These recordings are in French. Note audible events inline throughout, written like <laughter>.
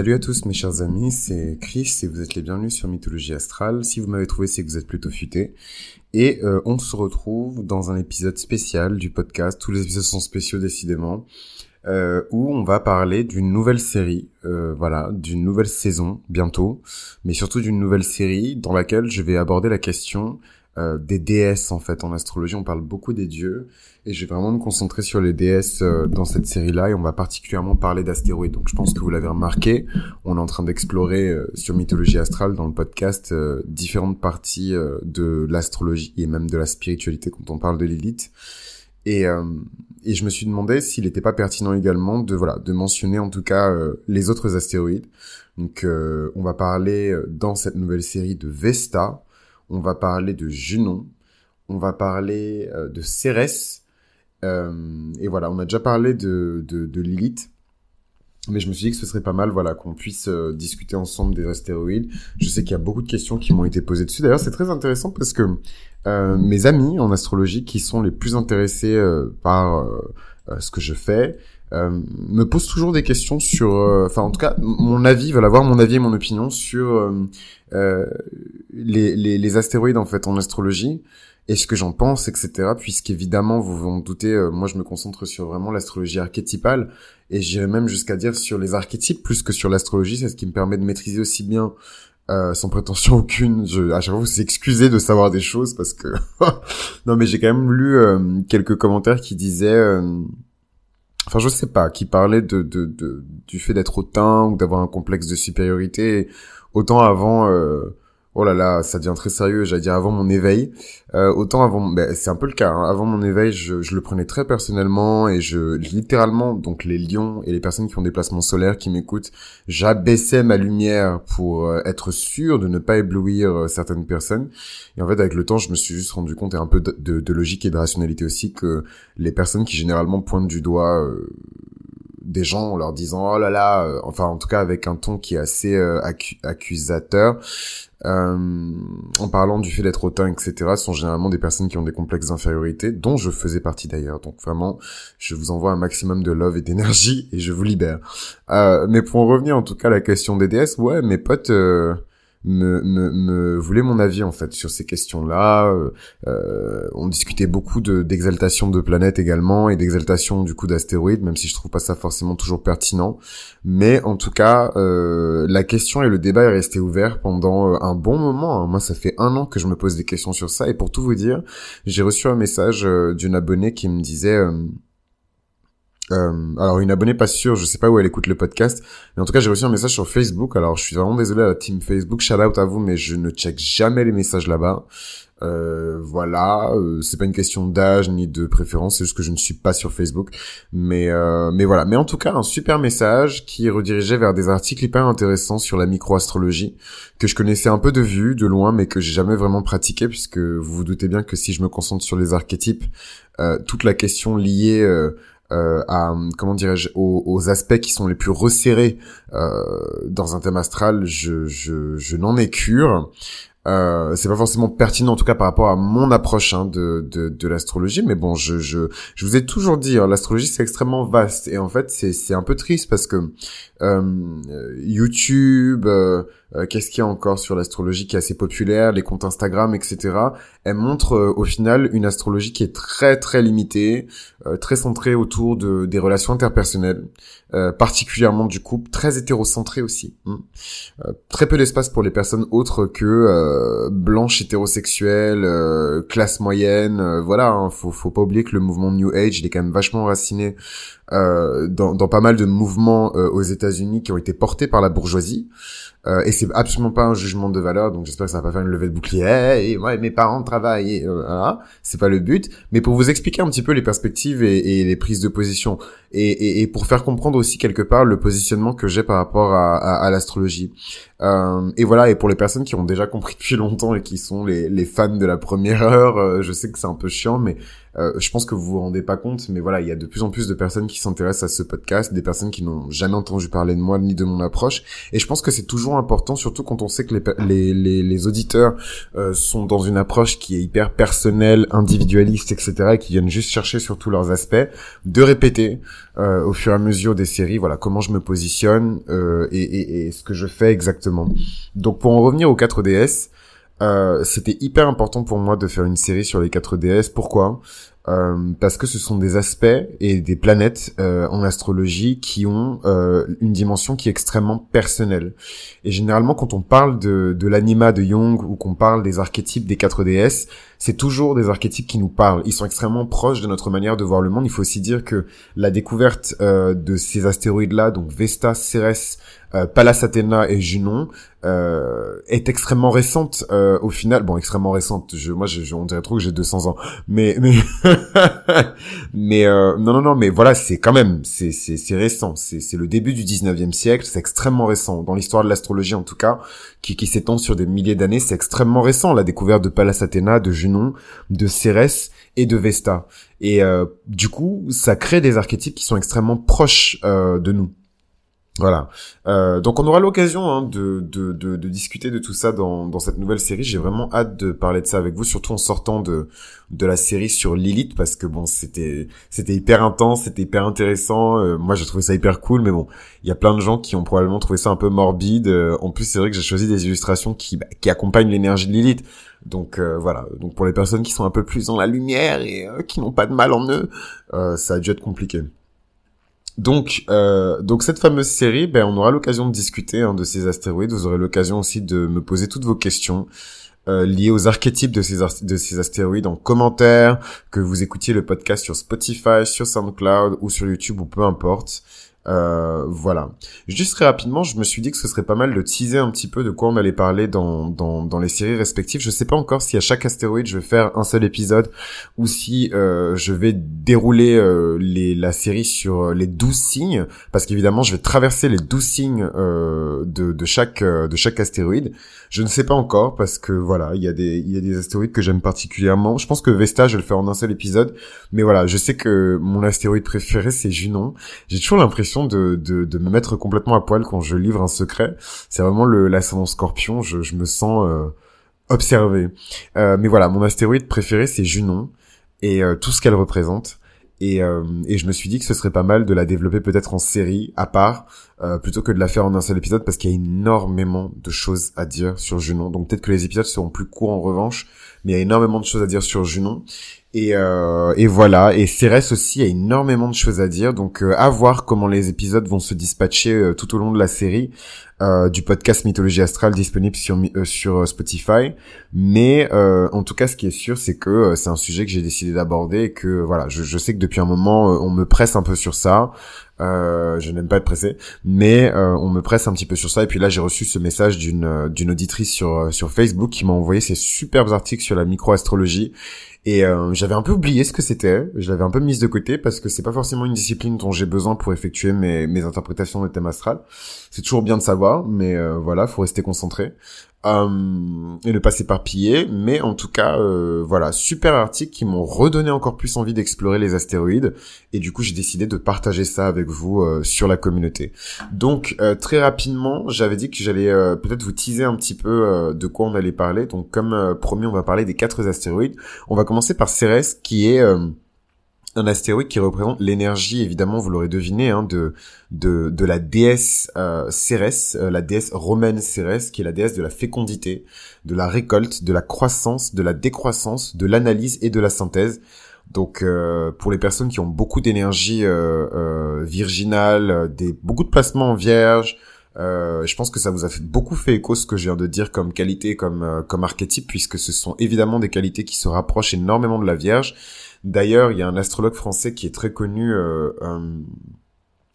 Salut à tous mes chers amis, c'est Chris et vous êtes les bienvenus sur Mythologie Astrale. Si vous m'avez trouvé, c'est que vous êtes plutôt futé. Et euh, on se retrouve dans un épisode spécial du podcast. Tous les épisodes sont spéciaux décidément. Euh, où on va parler d'une nouvelle série, euh, voilà, d'une nouvelle saison bientôt, mais surtout d'une nouvelle série dans laquelle je vais aborder la question euh, des déesses en fait. En astrologie on parle beaucoup des dieux. Et je vais vraiment me concentrer sur les déesses euh, dans cette série là et on va particulièrement parler d'astéroïdes. Donc je pense que vous l'avez remarqué. On est en train d'explorer euh, sur mythologie astrale dans le podcast différentes parties de l'astrologie et même de la spiritualité quand on parle de Lilith. Et, et je me suis demandé s'il n'était pas pertinent également de voilà de mentionner en tout cas les autres astéroïdes. Donc on va parler dans cette nouvelle série de Vesta on va parler de Junon, on va parler euh, de Cérès, euh, et voilà, on a déjà parlé de, de, Lilith, mais je me suis dit que ce serait pas mal, voilà, qu'on puisse euh, discuter ensemble des astéroïdes. Je sais qu'il y a beaucoup de questions qui m'ont été posées dessus. D'ailleurs, c'est très intéressant parce que mes amis en astrologie qui sont les plus intéressés par ce que je fais, me pose toujours des questions sur, euh, enfin en tout cas mon avis, veulent avoir mon avis et mon opinion sur euh, les, les, les, astéroïdes en fait en astrologie et ce que j'en pense, etc. Puisqu'évidemment vous vous en doutez, moi je me concentre sur vraiment l'astrologie archétypale et j'irais même jusqu'à dire sur les archétypes plus que sur l'astrologie, c'est ce qui me permet de maîtriser aussi bien euh, sans prétention <laughs> aucune. Je, à chaque fois, vous excusez de savoir des choses parce que <laughs> non, mais j'ai quand même lu quelques commentaires qui disaient enfin je sais pas, qui parlait de, de, de du fait d'être hautain ou d'avoir un complexe de supériorité. Autant avant, euh, oh là là, ça devient très sérieux, j'allais dire avant mon éveil. Euh, autant avant, ben, c'est un peu le cas. Hein. Avant mon éveil, je, je, le prenais très personnellement et je littéralement, donc les lions et les personnes qui ont des placements solaires qui m'écoutent, j'abaissais ma lumière pour euh, être sûr de ne pas éblouir euh, certaines personnes. Et en fait, avec le temps, je me suis juste rendu compte et un peu de, de, logique et de rationalité aussi que les personnes qui généralement pointent du doigt euh, des gens en leur disant oh là là, enfin en tout cas avec un ton qui est assez accusateur, euh, en parlant du fait d'être hautain, etc., sont généralement des personnes qui ont des complexes d'infériorité, dont je faisais partie d'ailleurs. Donc vraiment, je vous envoie un maximum de love et d'énergie et je vous libère. Euh, mais pour en revenir en tout cas à la question des DS, ouais, mes potes... Me, voulait mon avis en fait sur ces questions-là. Euh, euh on discutait beaucoup de d'exaltation de planètes également et d'exaltation du coup d'astéroïdes, même si je trouve pas ça forcément toujours pertinent. Mais en tout cas, euh, la question et le débat est resté ouvert pendant un bon moment. Hein. Moi, ça fait un an que je me pose des questions sur ça et pour tout vous dire, j'ai reçu un message d'une abonnée qui me disait alors une abonnée pas sûre, je sais pas où elle écoute le podcast, mais en tout cas j'ai reçu un message sur Facebook. Alors je suis vraiment désolé à la team Facebook, shout out à vous, mais je ne check jamais les messages là-bas. Euh, voilà, euh, c'est pas une question d'âge ni de préférence, c'est juste que je ne suis pas sur Facebook. Mais euh, mais voilà, mais en tout cas un super message qui redirigeait vers des articles hyper intéressants sur la microastrologie que je connaissais un peu de vue, de loin, mais que j'ai jamais vraiment pratiqué puisque vous vous doutez bien que si je me concentre sur les archétypes, toute la question liée euh, à comment dirais-je aux, aspects qui sont les plus resserrés euh, dans un thème astral, je, je, je n'en ai cure. Euh, c'est pas forcément pertinent en tout cas par rapport à mon approche hein, de, de, de l'astrologie mais bon je, je, je vous ai toujours dit hein, l'astrologie c'est extrêmement vaste et en fait c'est, c'est un peu triste parce que euh, YouTube euh, euh, qu'est-ce qu'il y a encore sur l'astrologie qui est assez populaire, les comptes Instagram, etc. Elle montre euh, au final une astrologie qui est très très limitée, euh, très centrée autour de des relations interpersonnelles, particulièrement du couple, très hétérocentrée aussi. Hein. très peu d'espace pour les personnes autres que blanches hétérosexuelles, classe moyenne. voilà, hein, faut faut pas oublier que le mouvement New Age il est quand même vachement raciné dans, dans pas mal de mouvements aux États-Unis qui ont été portés par la bourgeoisie. Euh, et c'est absolument pas un jugement de valeur, donc j'espère que ça va pas faire une levée de bouclier. et moi, mes parents travaillent, et euh, voilà. C'est pas le but. Mais pour vous expliquer un petit peu les perspectives et, et les prises de position, et, et, et, pour faire comprendre aussi quelque part le positionnement que j'ai par rapport à, à, à l'astrologie. Euh, et voilà. Et pour les personnes qui ont déjà compris <laughs> depuis longtemps et qui sont les, les fans de la première heure, euh, je sais que c'est un peu chiant, mais euh, je pense que vous vous rendez pas compte, mais voilà, il y a de plus en plus de personnes qui s'intéressent à ce podcast, des personnes qui n'ont jamais entendu parler de moi ni de mon approche. Et je pense que c'est toujours important, surtout quand on sait que les, les, les, auditeurs euh, sont dans une approche qui est hyper personnelle, individualiste, etc., et qui viennent juste chercher sur tous leurs aspects, de répéter euh, au fur et à mesure des séries, voilà, comment je me positionne euh, et, et, et ce que je fais exactement. Donc pour en revenir aux 4DS, euh, c'était hyper important pour moi de faire une série sur les 4DS. Pourquoi? Euh, Parce que ce sont des aspects et des planètes euh, en astrologie qui ont euh, une dimension qui est extrêmement personnelle. Et généralement, quand on parle de, de l'anima de Jung ou qu'on parle des archétypes des 4DS, c'est toujours des archétypes qui nous parlent. Ils sont extrêmement proches de notre manière de voir le monde. Il faut aussi dire que la découverte de ces astéroïdes-là, donc Vesta, Ceres, euh, Pallas Athéna et Junon euh, est extrêmement récente euh, au final. Bon, extrêmement récente. Je, moi, je, on dirait trop que j'ai 200 ans. Mais, mais, <laughs> mais euh, non, non, non. Mais voilà, c'est quand même, c'est, c'est, c'est récent. C'est, c'est le début du 19e siècle. C'est extrêmement récent dans l'histoire de l'astrologie, en tout cas, qui, qui s'étend sur des milliers d'années. C'est extrêmement récent la découverte de Pallas Athéna, de Junon, de Cérès et de Vesta. Et euh, du coup, ça crée des archétypes qui sont extrêmement proches euh, de nous. Voilà. Euh, donc on aura l'occasion hein, de, de, de, de, discuter de tout ça dans, dans cette nouvelle série. J'ai vraiment hâte de parler de ça avec vous, surtout en sortant de, de la série sur Lilith, parce que bon, c'était c'était hyper intense, c'était hyper intéressant. Euh, moi, j'ai trouvé ça hyper cool, mais bon, il y a plein de gens qui ont probablement trouvé ça un peu morbide. Euh, en plus, c'est vrai que j'ai choisi des illustrations qui, bah, qui accompagnent l'énergie de Lilith. Donc euh, voilà. Donc pour les personnes qui sont un peu plus dans la lumière et qui n'ont pas de mal en eux, ça a dû être compliqué. Donc, euh, donc cette fameuse série, ben, on aura l'occasion de discuter hein, de ces astéroïdes. Vous aurez l'occasion aussi de me poser toutes vos questions euh, liées aux archétypes de ces, de ces astéroïdes en commentaire, que vous écoutiez le podcast sur Spotify, sur SoundCloud ou sur YouTube ou peu importe. Euh, voilà. Juste très rapidement, je me suis dit que ce serait pas mal de teaser un petit peu de quoi on allait parler dans, dans, dans les séries respectives. Je sais pas encore si à chaque astéroïde je vais faire un seul épisode ou si euh, je vais dérouler euh, les, la série sur euh, les 12 signes, parce qu'évidemment je vais traverser les 12 signes euh, de, de, chaque, de chaque astéroïde. Je ne sais pas encore parce que voilà, il y a des, y a des astéroïdes que j'aime particulièrement. Je pense que Vesta, je vais le faire en un seul épisode, mais voilà, je sais que mon astéroïde préféré c'est Junon. J'ai toujours l'impression de, de, de, me mettre complètement à poil quand je livre un secret. C'est vraiment l'ascendant scorpion, je, je me sens euh, observé. Euh, mais voilà, mon astéroïde préféré c'est Junon et euh, tout ce qu'elle représente. Et, euh, et je me suis dit que ce serait pas mal de la développer peut-être en série à part, euh, plutôt que de la faire en un seul épisode, parce qu'il y a énormément de choses à dire sur Junon. Donc peut-être que les épisodes seront plus courts en revanche, mais il y a énormément de choses à dire sur Junon. Et, euh, et voilà, et Cérès aussi a énormément de choses à dire, donc euh, à voir comment les épisodes vont se dispatcher euh, tout au long de la série euh, du podcast Mythologie Astrale disponible sur, sur Spotify. Mais en tout cas, ce qui est sûr, c'est que c'est un sujet que j'ai décidé d'aborder et que voilà, je, sais que depuis un moment, on me presse un peu sur ça. Je n'aime pas être pressé, mais on me presse un petit peu sur ça. Et puis là, j'ai reçu ce message d'une d'une auditrice sur sur Facebook qui m'a envoyé ces superbes articles sur la microastrologie et euh, j'avais un peu oublié ce que c'était, je l'avais un peu mise de côté parce que c'est pas forcément une discipline dont j'ai besoin pour effectuer mes, mes interprétations de thème astral. C'est toujours bien de savoir, mais euh, voilà, faut rester concentré. Euh, et ne pas s'éparpiller. Mais en tout cas, euh, voilà, super article qui m'ont redonné encore plus envie d'explorer les astéroïdes. Et du coup, j'ai décidé de partager ça avec vous euh, sur la communauté. Donc, très rapidement, j'avais dit que j'allais peut-être vous teaser un petit peu de quoi on allait parler. Donc, comme promis, on va parler des quatre astéroïdes. On va commencer par Cérès, qui est un astéroïde qui représente l'énergie, évidemment, vous l'aurez deviné, hein, de, de, de la déesse euh, Cérès, euh, la déesse romaine Cérès, qui est la déesse de la fécondité, de la récolte, de la croissance, de la décroissance, de l'analyse et de la synthèse. Donc, euh, pour les personnes qui ont beaucoup d'énergie euh, virginale, des, beaucoup de placements en vierge, je pense que ça vous a fait beaucoup fait écho ce que je viens de dire comme qualité, comme comme archétype, puisque ce sont évidemment des qualités qui se rapprochent énormément de la Vierge D'ailleurs, il y a un astrologue français qui est très connu, euh,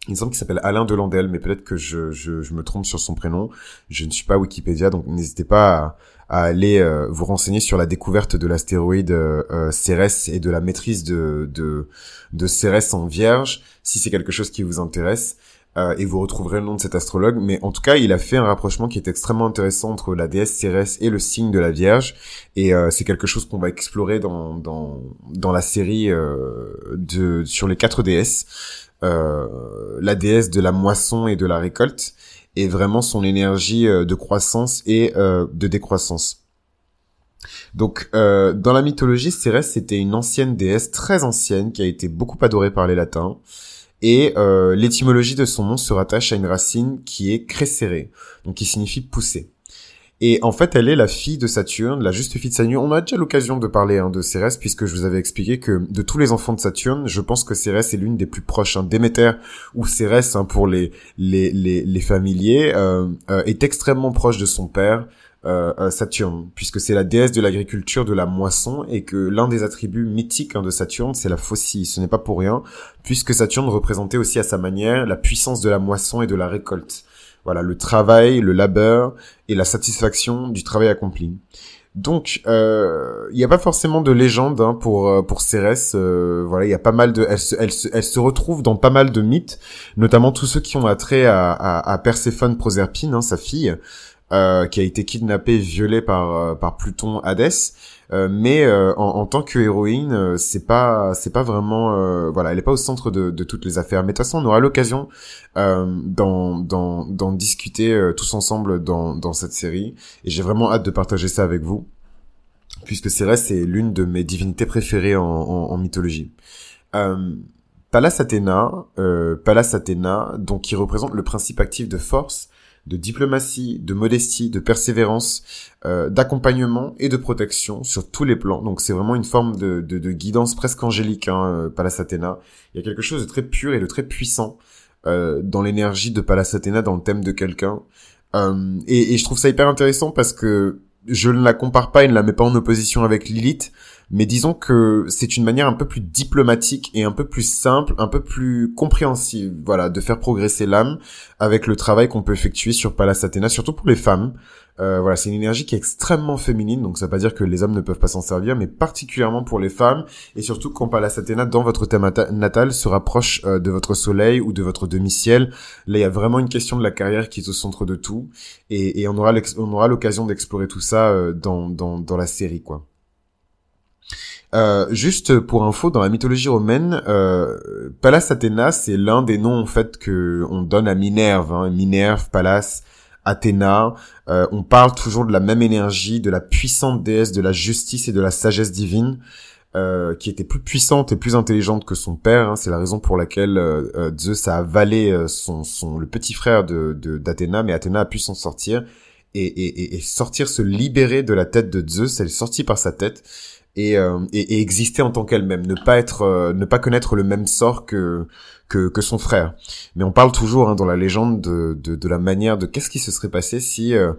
il me semble qu'il s'appelle Alain Delandel, mais peut-être que je, je, je, me trompe sur son prénom. Je ne suis pas Wikipédia, donc n'hésitez pas à, aller euh, vous renseigner sur la découverte de l'astéroïde euh, euh Cérès et de la maîtrise de, de, de Cérès en Vierge, si c'est quelque chose qui vous intéresse. Euh, et vous retrouverez le nom de cet astrologue. Mais en tout cas, il a fait un rapprochement qui est extrêmement intéressant entre la déesse Cérès et le signe de la Vierge. Et euh, c'est quelque chose qu'on va explorer dans, dans, dans la série euh, de, sur les quatre déesses. la déesse de la moisson et de la récolte et vraiment son énergie de croissance et de décroissance. Donc, euh, dans la mythologie, Cérès, c'était une ancienne déesse très ancienne qui a été beaucoup adorée par les latins. Et euh, l'étymologie de son nom se rattache à une racine qui est crescere, donc qui signifie pousser. Et en fait, elle est la fille de Saturne, la juste fille de Saturne. On a déjà l'occasion de parler hein, de Cérès, puisque je vous avais expliqué que de tous les enfants de Saturne, je pense que Cérès est l'une des plus proches. Hein. Déméter, ou Cérès hein, pour les, les, les, familiers, euh, euh, est extrêmement proche de son père. Euh, euh, Saturne, puisque c'est la déesse de l'agriculture, de la moisson, et que l'un des attributs mythiques hein, de Saturne, c'est la faucille. Ce n'est pas pour rien, puisque Saturne représentait aussi à sa manière la puissance de la moisson et de la récolte. Voilà, le travail, le labeur et la satisfaction du travail accompli. Donc, euh, il n'y a pas forcément de légende hein, pour pour Cérès. voilà, il y a pas mal de, elle se, elle, se, elle se retrouve dans pas mal de mythes, notamment tous ceux qui ont attrait à, à, à Perséphone Proserpine, hein, sa fille, euh, qui a été kidnappée, violée par euh, par Pluton Hadès. Euh, mais en, en, tant que héroïne, c'est pas c'est pas vraiment voilà, elle est pas au centre de, de toutes les affaires. Mais de toute façon, on aura l'occasion d'en d'en discuter tous ensemble dans dans cette série. Et j'ai vraiment hâte de partager ça avec vous, puisque Cérès c'est l'une de mes divinités préférées en, en, en mythologie. Pallas Athéna, Pallas Athéna, donc qui représente le principe actif de force, de diplomatie, de modestie, de persévérance, euh, d'accompagnement et de protection sur tous les plans. Donc c'est vraiment une forme de, de, guidance presque angélique, hein, euh, Pallas Athéna. Il y a quelque chose de très pur et de très puissant euh, dans l'énergie de Pallas Athéna, dans le thème de quelqu'un. et, et je trouve ça hyper intéressant parce que je ne la compare pas et ne la mets pas en opposition avec Lilith, mais disons que c'est une manière un peu plus diplomatique et un peu plus simple, un peu plus compréhensive, voilà, de faire progresser l'âme avec le travail qu'on peut effectuer sur Pallas Athéna, surtout pour les femmes. Euh, voilà, c'est une énergie qui est extrêmement féminine, donc ça veut pas dire que les hommes ne peuvent pas s'en servir, mais particulièrement pour les femmes, et surtout quand Pallas Athéna, dans votre thème natal, se rapproche euh, de votre soleil ou de votre demi-ciel. Là, il y a vraiment une question de la carrière qui est au centre de tout, et, on aura on aura l'occasion d'explorer tout ça euh, dans, dans la série, quoi. Euh, juste pour info, dans la mythologie romaine, euh, Pallas Athéna, c'est l'un des noms en fait que on donne à Minerve. Hein. Minerve, Pallas, Athéna. Euh, on parle toujours de la même énergie, de la puissante déesse de la justice et de la sagesse divine, euh, qui était plus puissante et plus intelligente que son père. Hein. C'est la raison pour laquelle Zeus a avalé son, son, le petit frère de d'Athéna, mais Athéna a pu s'en sortir et, et, et, sortir, se libérer de la tête de Zeus. Elle est sortie par sa tête euh, et, et, exister en tant qu'elle-même, ne pas être, euh, ne pas connaître le même sort que, que, que son frère. Mais on parle toujours hein, dans la légende de, de, de, la manière de qu'est-ce qui se serait passé si euh,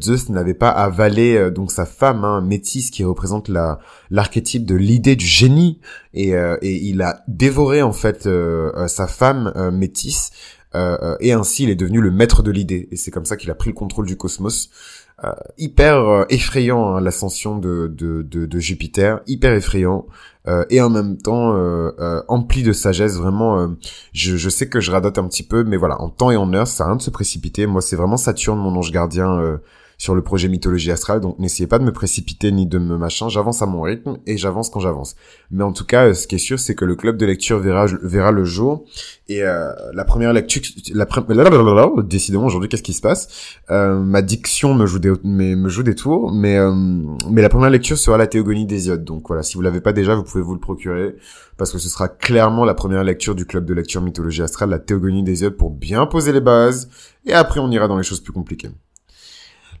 Zeus n'avait pas avalé donc sa femme hein, qui représente la l'archétype de l'idée du génie. Et, et il a dévoré en fait sa femme métisse et ainsi il est devenu le maître de l'idée. Et c'est comme ça qu'il a pris le contrôle du cosmos euh, hyper euh, effrayant hein, l'ascension de, de, de, Jupiter, hyper effrayant euh, et en même temps empli de sagesse. Vraiment, je, je sais que je radote un petit peu, mais voilà, en temps et en heure, ça a rien de se précipiter. Moi, c'est vraiment Saturne, mon ange gardien sur le projet mythologie astrale. Donc n'essayez pas de me précipiter ni de me machin. J'avance à mon rythme et j'avance quand j'avance. Mais en tout cas, ce qui est sûr, c'est que le club de lecture verra verra le jour. Et euh, la première lecture, la décidément aujourd'hui, qu'est-ce qui se passe? Euh, Ma diction me joue des me, joue des tours, mais euh, mais la première lecture sera la Théogonie d'Hésiode. Donc voilà, si vous l'avez pas déjà, vous pouvez vous le procurer parce que ce sera clairement la première lecture du club de lecture mythologie astrale, la Théogonie d'Hésiode, pour bien poser les bases. Et après, on ira dans les choses plus compliquées.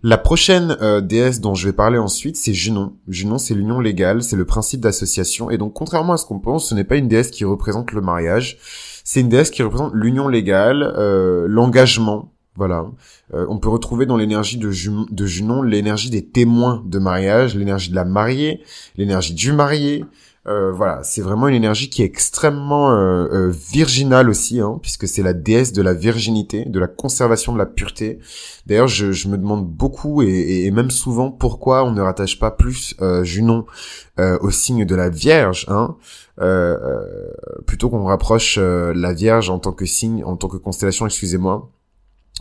La prochaine euh, déesse dont je vais parler ensuite, c'est Junon. Junon, c'est l'union légale, c'est le principe d'association. Et donc, contrairement à ce qu'on pense, ce n'est pas une déesse qui représente le mariage. C'est une déesse qui représente l'union légale, euh, l'engagement. Voilà. Euh, on peut retrouver dans l'énergie de, Junon l'énergie des témoins de mariage, l'énergie de la mariée, l'énergie du marié, Euh, voilà, c'est vraiment une énergie qui est extrêmement euh, euh, virginale aussi, hein, puisque c'est la déesse de la virginité, de la conservation de la pureté. D'ailleurs, je, me demande beaucoup et, et, même souvent pourquoi on ne rattache pas plus Junon au signe de la Vierge, hein, plutôt qu'on rapproche la Vierge en tant que signe, en tant que constellation, excusez-moi,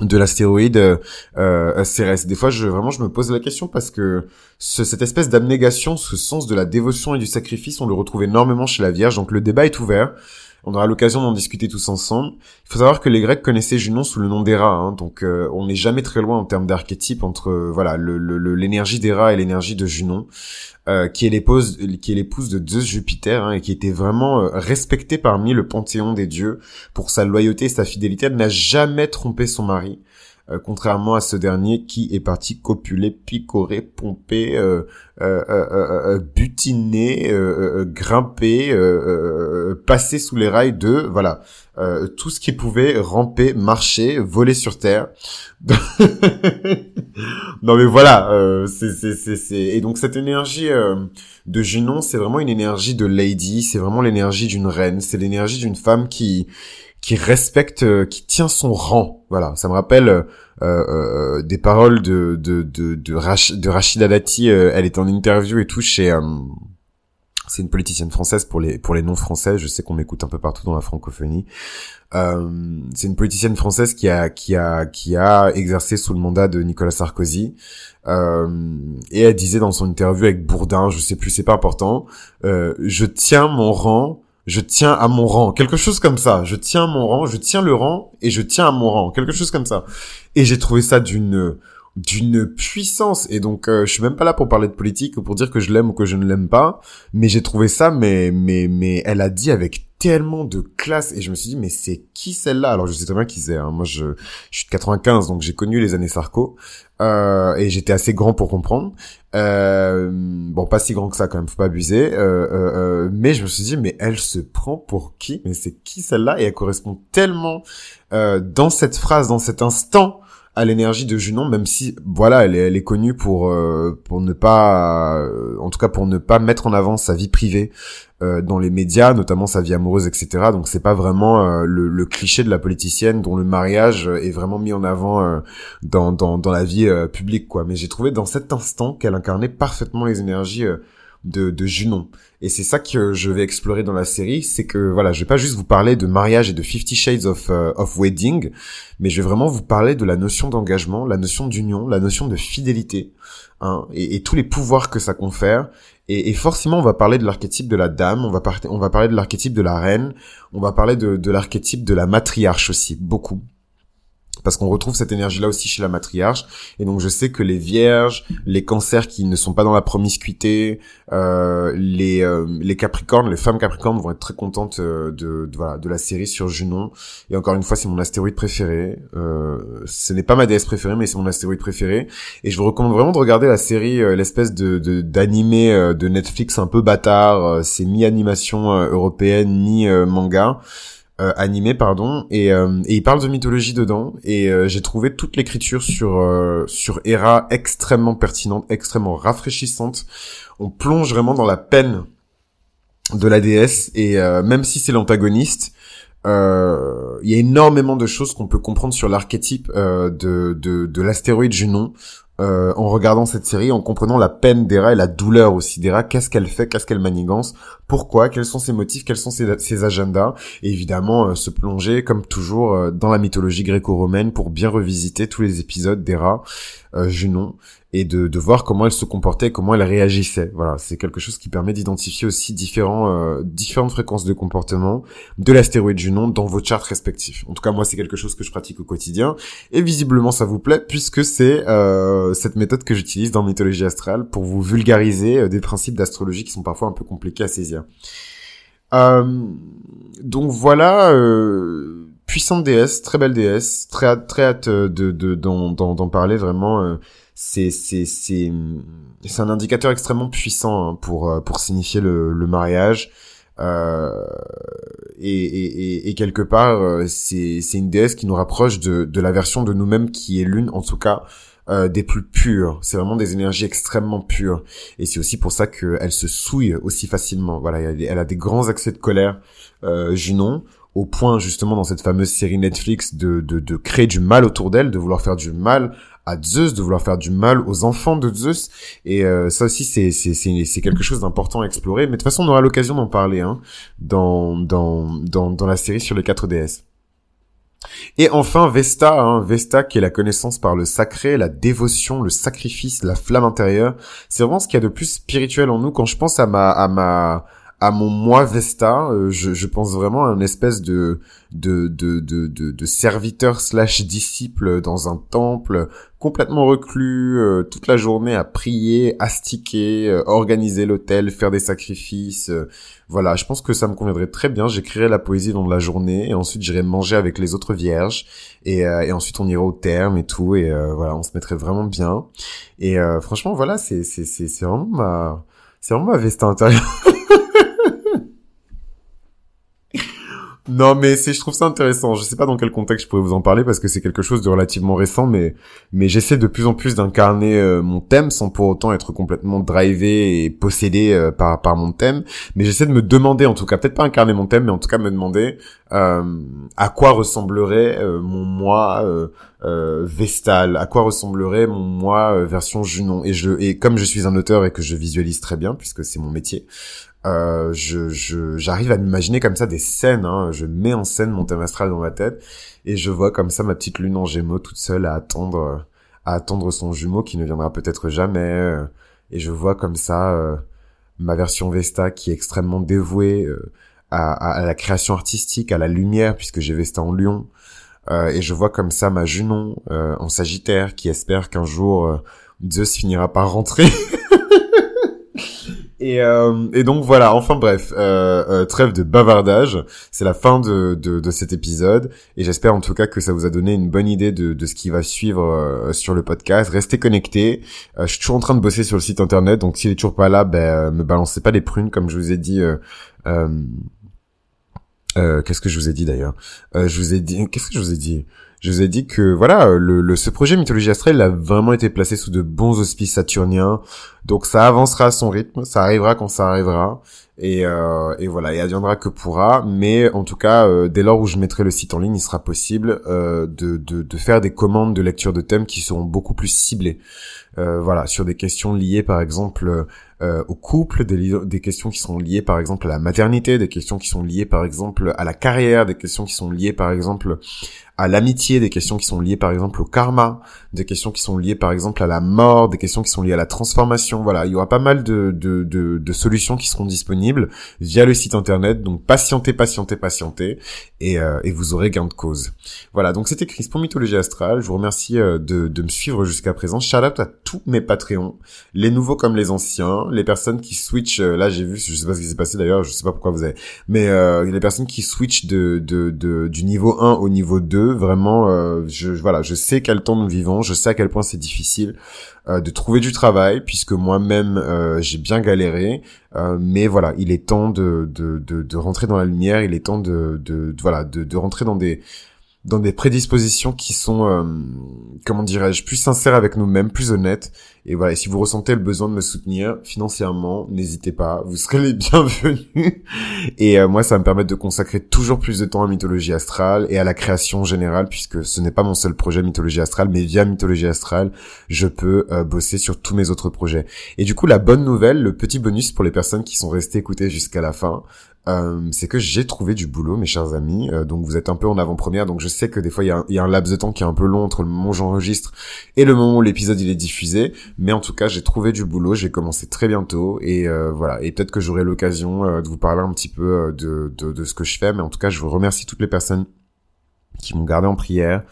de l'astéroïde euh, euh. Des fois, je vraiment, je me pose la question parce que cette espèce d'abnégation, ce sens de la dévotion et du sacrifice, on le retrouve énormément chez la Vierge. Donc le débat est ouvert. On aura l'occasion d'en discuter tous ensemble. Il faut savoir que les Grecs connaissaient Junon sous le nom d'Héra, hein, donc euh, on n'est jamais très loin en termes d'archétype entre euh, voilà l'énergie le, d'Héra et l'énergie de Junon. Euh, qui est l'épouse qui est l'épouse de Zeus Jupiter hein, et qui était vraiment respectée parmi le panthéon des dieux pour sa loyauté et sa fidélité. Elle n'a jamais trompé son mari. Euh, contrairement à ce dernier qui est parti copuler, picorer, pomper, euh, euh, butiner, grimper, passer sous les rails de voilà tout ce qui pouvait ramper, marcher, voler sur terre. <laughs> non mais voilà, c'est c'est c'est et donc cette énergie de Junon, c'est vraiment une énergie de lady, c'est vraiment l'énergie d'une reine, c'est l'énergie d'une femme qui qui respecte, euh, qui tient son rang. Voilà, ça me rappelle euh, euh, des paroles de de de de, de Rachida Dati. elle est en interview et tout chez. c'est une politicienne française pour les pour les non français. Je sais qu'on m'écoute un peu partout dans la francophonie. c'est une politicienne française qui a qui a qui a exercé sous le mandat de Nicolas Sarkozy. et elle disait dans son interview avec Bourdin, je sais plus, c'est pas important. je tiens mon rang je tiens à mon rang, quelque chose comme ça. Je tiens à mon rang, je tiens le rang et je tiens à mon rang, quelque chose comme ça. Et j'ai trouvé ça d'une d'une puissance et donc euh, je suis même pas là pour parler de politique ou pour dire que je l'aime ou que je ne l'aime pas, mais j'ai trouvé ça mais mais mais elle a dit avec tellement de classe et je me suis dit mais c'est qui celle-là? Alors je sais très bien qui c'est. Hein. Moi je, je suis de 95 donc j'ai connu les années Sarko euh, et j'étais assez grand pour comprendre. Euh, bon, pas si grand que ça quand même, faut pas abuser. Euh, euh, euh, mais je me suis dit, mais elle se prend pour qui? Mais c'est qui celle-là? Et elle correspond tellement dans cette phrase, dans cet instant, à l'énergie de Junon, même si voilà, elle est, elle est connue pour euh, pour ne pas, euh, en tout cas pour ne pas mettre en avant sa vie privée euh, dans les médias, notamment sa vie amoureuse, etc. Donc c'est pas vraiment le, le, cliché de la politicienne dont le mariage est vraiment mis en avant dans, dans dans la vie publique, quoi. Mais j'ai trouvé dans cet instant qu'elle incarnait parfaitement les énergies de, de Junon. Et c'est ça que je vais explorer dans la série, c'est que voilà, je vais pas juste vous parler de mariage et de Fifty Shades of, uh, of Wedding, mais je vais vraiment vous parler de la notion d'engagement, la notion d'union, la notion de fidélité, hein, et, tous les pouvoirs que ça confère. Et, et forcément, on va parler de l'archétype de la dame, on va, on va parler de l'archétype de la reine, on va parler de, de l'archétype de la matriarche aussi, beaucoup parce qu'on retrouve cette énergie-là aussi chez la matriarche. Et donc je sais que les vierges, les cancers qui ne sont pas dans la promiscuité, euh, les, euh, les capricornes, les femmes capricornes vont être très contentes euh, de, voilà, de la série sur Junon. Et encore une fois, c'est mon astéroïde préféré. Euh, ce n'est pas ma déesse préférée, mais c'est mon astéroïde préféré. Et je vous recommande vraiment de regarder la série, euh, l'espèce de d'animé de, de, Netflix un peu bâtard. c'est mi-animation européenne, mi-manga. Euh, animé pardon et, euh, et, il parle de mythologie dedans et euh, j'ai trouvé toute l'écriture sur sur Hera extrêmement pertinente, extrêmement rafraîchissante. On plonge vraiment dans la peine de la déesse et même si c'est l'antagoniste, il y a énormément de choses qu'on peut comprendre sur l'archétype de, de, de l'astéroïde Junon euh, en regardant cette série, en comprenant la peine d'Hera et la douleur aussi d'Hera, qu'est-ce qu'elle fait, qu'est-ce qu'elle manigance, pourquoi, quels sont ses motifs, quels sont ses, agendas, et évidemment euh, se plonger comme toujours euh, dans la mythologie gréco-romaine pour bien revisiter tous les épisodes d'Hera, Junon, et de, de voir comment elle se comportait, comment elle réagissait. Voilà, c'est quelque chose qui permet d'identifier aussi différents, euh, différentes fréquences de comportement de l'astéroïde Junon dans vos charts respectifs. En tout cas, moi, c'est quelque chose que je pratique au quotidien, et visiblement, ça vous plaît, puisque c'est euh, cette méthode que j'utilise dans Mythologie Astrale pour vous vulgariser euh, des principes d'astrologie qui sont parfois un peu compliqués à saisir. donc voilà, puissante déesse, très belle déesse, très hâte, très hâte de d'en parler vraiment c'est c'est c'est c'est un indicateur extrêmement puissant hein, pour euh, pour signifier le, le mariage euh, et, et, et, quelque part euh, c'est c'est une déesse qui nous rapproche de de la version de nous-mêmes qui est l'une en tout cas euh, des plus pures. C'est vraiment des énergies extrêmement pures. Et c'est aussi pour ça qu'elle se souille aussi facilement. Voilà, elle a des grands accès de colère, euh, Junon, au point justement dans cette fameuse série Netflix de, de, de créer du mal autour d'elle, de vouloir faire du mal à Zeus, de vouloir faire du mal aux enfants de Zeus. Et euh, ça aussi, c'est, c'est, c'est, quelque chose d'important à explorer. Mais de toute façon, on aura l'occasion d'en parler hein, dans, dans, dans, dans la série sur les 4 DS. Et enfin, Vesta, hein, Vesta qui est la connaissance par le sacré, la dévotion, le sacrifice, la flamme intérieure. C'est vraiment ce qu'il y a de plus spirituel en nous. Quand je pense à ma, à ma, à mon moi Vesta, euh, je, je, pense vraiment à une espèce de de, de, de, de, serviteur slash disciple dans un temple, complètement reclus, euh, toute la journée à prier, astiquer, euh, organiser l'hôtel, faire des sacrifices. voilà, je pense que ça me conviendrait très bien. J'écrirais la poésie dans la journée et ensuite j'irais manger avec les autres vierges et, et ensuite on irait au terme et tout et voilà, on se mettrait vraiment bien. Et franchement, voilà, c'est c'est c'est vraiment ma c'est vraiment ma Vesta intérieure. <laughs> Non, mais c'est, je trouve ça intéressant. Je sais pas dans quel contexte je pourrais vous en parler parce que c'est quelque chose de relativement récent, mais mais j'essaie de plus en plus d'incarner euh, mon thème sans pour autant être complètement drivé et possédé euh, par par mon thème. Mais j'essaie de me demander, en tout cas, peut-être pas incarner mon thème, mais en tout cas me demander euh, à quoi ressemblerait mon moi Vestal, à quoi ressemblerait mon moi version Junon. Et je et comme je suis un auteur et que je visualise très bien puisque c'est mon métier, euh, je j'arrive à m'imaginer comme ça des scènes. Hein. Je mets en scène mon thème astral dans ma tête et je vois comme ça ma petite lune en Gémeaux toute seule à attendre à attendre son jumeau qui ne viendra peut-être jamais. Et je vois comme ça euh, ma version Vesta qui est extrêmement dévouée euh, à, à, la création artistique, à la lumière puisque j'ai Vesta en Lion. Euh, et je vois comme ça ma Junon en Sagittaire qui espère qu'un jour Zeus finira par rentrer. <laughs> Et, euh, et donc voilà, enfin bref, euh, euh, trêve de bavardage, c'est la fin de, de, de, cet épisode, et j'espère en tout cas que ça vous a donné une bonne idée de, de ce qui va suivre euh, sur le podcast. Restez connectés, euh, je suis toujours en train de bosser sur le site internet, donc s'il est toujours pas là, ben me balancez pas les prunes comme je vous ai dit. qu'est-ce que je vous ai dit d'ailleurs? Je vous ai dit, qu'est-ce que je vous ai dit? Je vous ai dit que voilà, le, le, ce projet Mythologie Astrale a vraiment été placé sous de bons auspices saturniens. Donc ça avancera à son rythme, ça arrivera quand ça arrivera. Et, euh, et voilà, et adviendra que pourra. Mais en tout cas, euh, dès lors où je mettrai le site en ligne, il sera possible euh, de, de, de, faire des commandes de lecture de thèmes qui seront beaucoup plus ciblées. Euh, voilà, sur des questions liées par exemple euh, au couple, des, des questions qui sont liées par exemple à la maternité, des questions qui sont liées par exemple à la carrière, des questions qui sont liées par exemple à l'amitié, des questions qui sont liées par exemple au karma, des questions qui sont liées par exemple à la mort, des questions qui sont liées à la transformation. Voilà, il y aura pas mal de, de, de, de solutions qui seront disponibles via le site internet. Donc patientez, patientez, patientez, et, euh, et vous aurez gain de cause. Voilà, donc c'était Chris pour Mythologie Astrale. Je vous remercie euh, de, de me suivre jusqu'à présent. Shout out à tous mes Patreons, les nouveaux comme les anciens, les personnes qui switchent. Euh, là, j'ai vu, je sais pas ce qui s'est passé d'ailleurs, je sais pas pourquoi vous avez, mais les personnes qui switchent de, de, de, du niveau 1 au niveau 2 vraiment, je voilà, je sais quel temps nous vivons, je sais à quel point c'est difficile de trouver du travail, puisque moi-même euh, j'ai bien galéré. Mais voilà, il est temps de, de, de, rentrer dans la lumière, il est temps de, de voilà, de, de rentrer dans des dans des prédispositions qui sont, euh, comment dirais-je, plus sincères avec nous-mêmes, plus honnêtes. Et voilà, si vous ressentez le besoin de me soutenir financièrement, n'hésitez pas, vous serez les <laughs> bienvenus. et euh, moi, ça va me permettre de consacrer toujours plus de temps à Mythologie Astrale et à la création générale, puisque ce n'est pas mon seul projet Mythologie Astrale, mais via Mythologie Astrale, je peux euh, bosser sur tous mes autres projets. Et du coup, la bonne nouvelle, le petit bonus pour les personnes qui sont restées écoutées jusqu'à la fin, euh, c'est que j'ai trouvé du boulot, mes chers amis. Euh, donc vous êtes un peu en avant-première, donc je sais que des fois il y, a un, laps de temps qui est un peu long entre le moment où j'enregistre et le moment où l'épisode il est diffusé. Mais en tout cas, j'ai trouvé du boulot, j'ai commencé très bientôt et euh, voilà. Et peut-être que j'aurai l'occasion de vous parler un petit peu de, de, de ce que je fais. Mais en tout cas, je vous remercie toutes les personnes qui m'ont gardé en prière,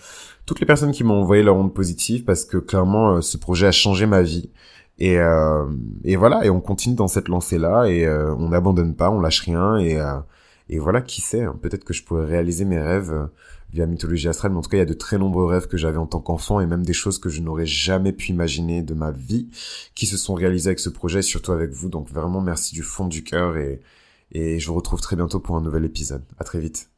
toutes les personnes qui m'ont envoyé leur onde positive parce que clairement ce projet a changé ma vie. Et, euh, et voilà, et on continue dans cette lancée-là, et euh, on n'abandonne pas, on lâche rien, et, euh, et voilà, qui sait, hein, peut-être que je pourrais réaliser mes rêves euh, via Mythologie Astrale, mais en tout cas, il y a de très nombreux rêves que j'avais en tant qu'enfant, et même des choses que je n'aurais jamais pu imaginer de ma vie, qui se sont réalisées avec ce projet, surtout avec vous, donc vraiment merci du fond du cœur, et, et je vous retrouve très bientôt pour un nouvel épisode. À très vite.